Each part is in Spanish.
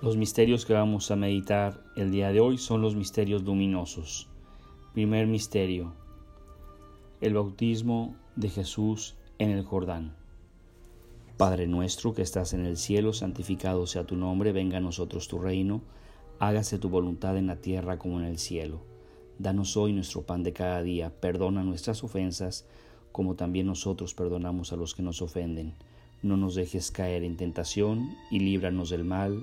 Los misterios que vamos a meditar el día de hoy son los misterios luminosos. Primer misterio, el bautismo de Jesús en el Jordán. Padre nuestro que estás en el cielo, santificado sea tu nombre, venga a nosotros tu reino, hágase tu voluntad en la tierra como en el cielo. Danos hoy nuestro pan de cada día, perdona nuestras ofensas, como también nosotros perdonamos a los que nos ofenden. No nos dejes caer en tentación y líbranos del mal.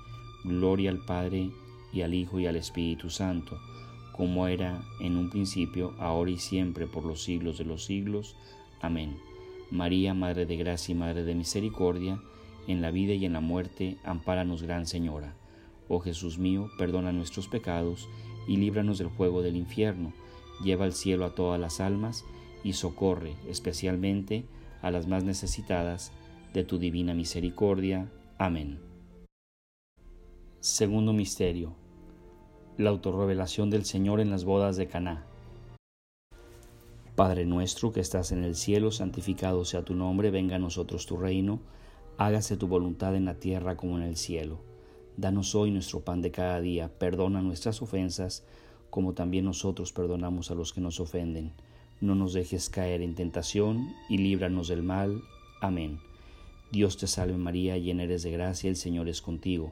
Gloria al Padre y al Hijo y al Espíritu Santo, como era en un principio, ahora y siempre, por los siglos de los siglos. Amén. María, Madre de Gracia y Madre de Misericordia, en la vida y en la muerte, ampáranos, Gran Señora. Oh Jesús mío, perdona nuestros pecados y líbranos del fuego del infierno, lleva al cielo a todas las almas y socorre especialmente a las más necesitadas de tu divina misericordia. Amén. Segundo misterio. La autorrevelación del Señor en las bodas de Caná. Padre nuestro que estás en el cielo, santificado sea tu nombre, venga a nosotros tu reino, hágase tu voluntad en la tierra como en el cielo. Danos hoy nuestro pan de cada día, perdona nuestras ofensas, como también nosotros perdonamos a los que nos ofenden. No nos dejes caer en tentación y líbranos del mal. Amén. Dios te salve María, llena eres de gracia, el Señor es contigo.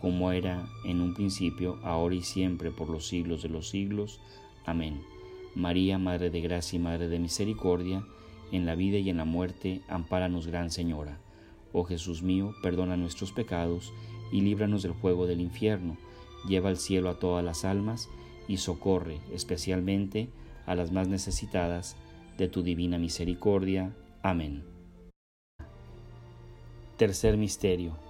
como era en un principio, ahora y siempre, por los siglos de los siglos. Amén. María, Madre de Gracia y Madre de Misericordia, en la vida y en la muerte, ampáranos, Gran Señora. Oh Jesús mío, perdona nuestros pecados y líbranos del fuego del infierno, lleva al cielo a todas las almas y socorre especialmente a las más necesitadas de tu divina misericordia. Amén. Tercer Misterio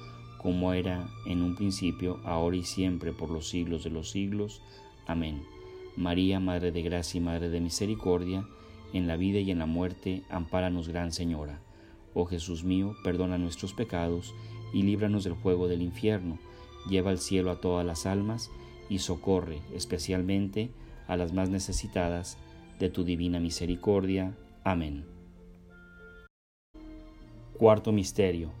como era en un principio, ahora y siempre, por los siglos de los siglos. Amén. María, Madre de Gracia y Madre de Misericordia, en la vida y en la muerte, ampáranos, Gran Señora. Oh Jesús mío, perdona nuestros pecados y líbranos del fuego del infierno, lleva al cielo a todas las almas y socorre especialmente a las más necesitadas de tu divina misericordia. Amén. Cuarto Misterio.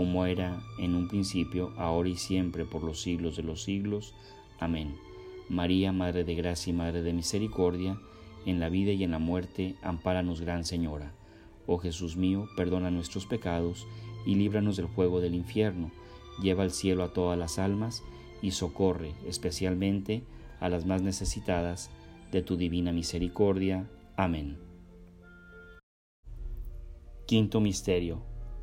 como era en un principio, ahora y siempre, por los siglos de los siglos. Amén. María, Madre de Gracia y Madre de Misericordia, en la vida y en la muerte, ampáranos, Gran Señora. Oh Jesús mío, perdona nuestros pecados y líbranos del fuego del infierno, lleva al cielo a todas las almas y socorre especialmente a las más necesitadas de tu divina misericordia. Amén. Quinto Misterio.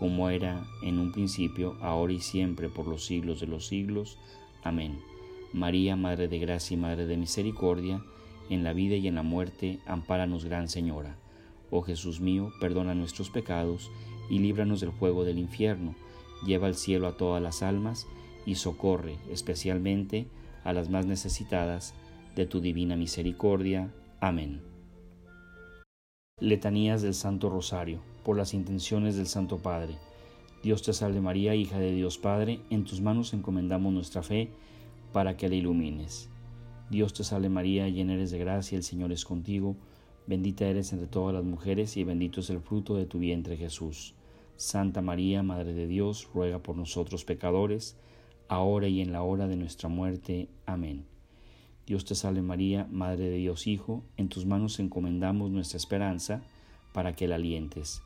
como era en un principio, ahora y siempre, por los siglos de los siglos. Amén. María, Madre de Gracia y Madre de Misericordia, en la vida y en la muerte, ampáranos, Gran Señora. Oh Jesús mío, perdona nuestros pecados y líbranos del fuego del infierno. Lleva al cielo a todas las almas y socorre especialmente a las más necesitadas de tu divina misericordia. Amén. Letanías del Santo Rosario, por las intenciones del Santo Padre. Dios te salve María, hija de Dios Padre, en tus manos encomendamos nuestra fe para que la ilumines. Dios te salve María, llena eres de gracia, el Señor es contigo, bendita eres entre todas las mujeres y bendito es el fruto de tu vientre Jesús. Santa María, Madre de Dios, ruega por nosotros pecadores, ahora y en la hora de nuestra muerte. Amén. Dios te salve María, Madre de Dios Hijo, en tus manos encomendamos nuestra esperanza para que la alientes.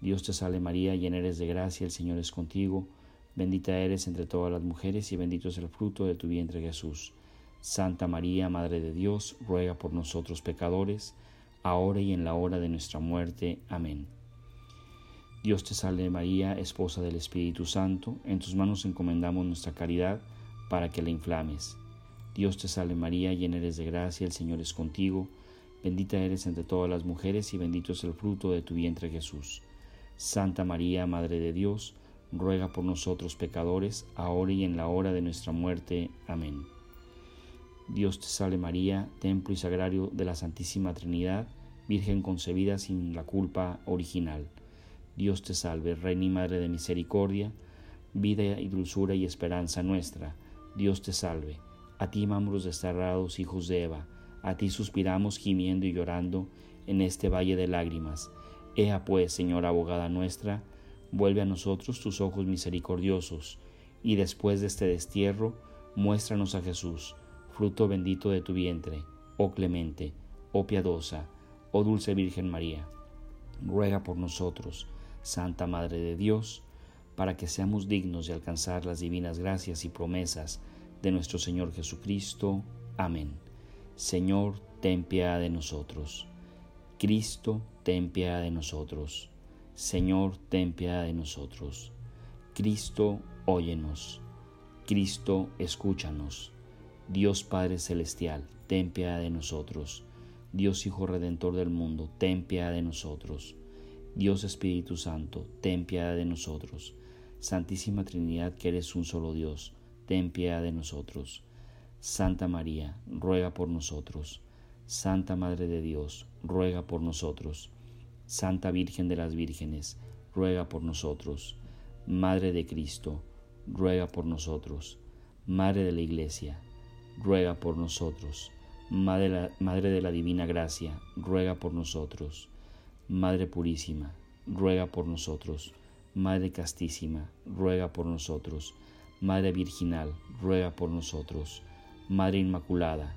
Dios te salve María, llena eres de gracia, el Señor es contigo, bendita eres entre todas las mujeres y bendito es el fruto de tu vientre Jesús. Santa María, Madre de Dios, ruega por nosotros pecadores, ahora y en la hora de nuestra muerte. Amén. Dios te salve María, esposa del Espíritu Santo, en tus manos encomendamos nuestra caridad para que la inflames. Dios te salve María, llena eres de gracia, el Señor es contigo, bendita eres entre todas las mujeres y bendito es el fruto de tu vientre Jesús. Santa María, Madre de Dios, ruega por nosotros pecadores, ahora y en la hora de nuestra muerte. Amén. Dios te salve María, templo y sagrario de la Santísima Trinidad, Virgen concebida sin la culpa original. Dios te salve, Reina y Madre de Misericordia, vida y dulzura y esperanza nuestra. Dios te salve. A ti mamros desterrados, hijos de Eva, a ti suspiramos gimiendo y llorando en este valle de lágrimas. Ea pues, Señora abogada nuestra, vuelve a nosotros tus ojos misericordiosos, y después de este destierro, muéstranos a Jesús, fruto bendito de tu vientre, oh clemente, oh piadosa, oh dulce Virgen María. Ruega por nosotros, Santa Madre de Dios, para que seamos dignos de alcanzar las divinas gracias y promesas de nuestro Señor Jesucristo. Amén. Señor, ten piedad de nosotros. Cristo, ten piedad de nosotros. Señor, ten piedad de nosotros. Cristo, óyenos. Cristo, escúchanos. Dios Padre Celestial, ten piedad de nosotros. Dios Hijo Redentor del mundo, ten piedad de nosotros. Dios Espíritu Santo, ten piedad de nosotros. Santísima Trinidad, que eres un solo Dios ten piedad de nosotros. Santa María, ruega por nosotros. Santa Madre de Dios, ruega por nosotros. Santa Virgen de las Vírgenes, ruega por nosotros. Madre de Cristo, ruega por nosotros. Madre de la Iglesia, ruega por nosotros. Madre, Madre de la Divina Gracia, ruega por nosotros. Madre Purísima, ruega por nosotros. Madre castísima, ruega por nosotros. Madre virginal, ruega por nosotros. Madre inmaculada,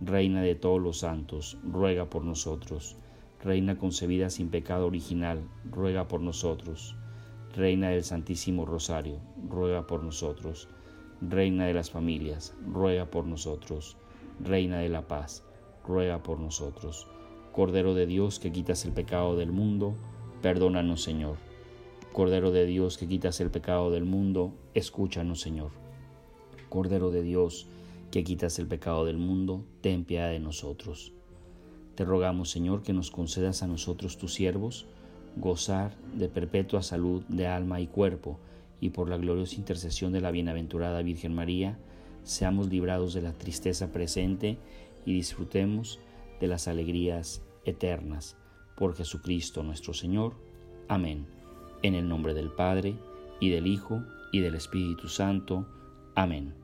Reina de todos los santos, ruega por nosotros. Reina concebida sin pecado original, ruega por nosotros. Reina del Santísimo Rosario, ruega por nosotros. Reina de las familias, ruega por nosotros. Reina de la paz, ruega por nosotros. Cordero de Dios que quitas el pecado del mundo, perdónanos Señor. Cordero de Dios que quitas el pecado del mundo, escúchanos Señor. Cordero de Dios que quitas el pecado del mundo, ten piedad de nosotros. Te rogamos Señor que nos concedas a nosotros tus siervos, gozar de perpetua salud de alma y cuerpo, y por la gloriosa intercesión de la bienaventurada Virgen María, seamos librados de la tristeza presente y disfrutemos de las alegrías eternas. Por Jesucristo nuestro Señor. Amén. En el nombre del Padre, y del Hijo, y del Espíritu Santo. Amén.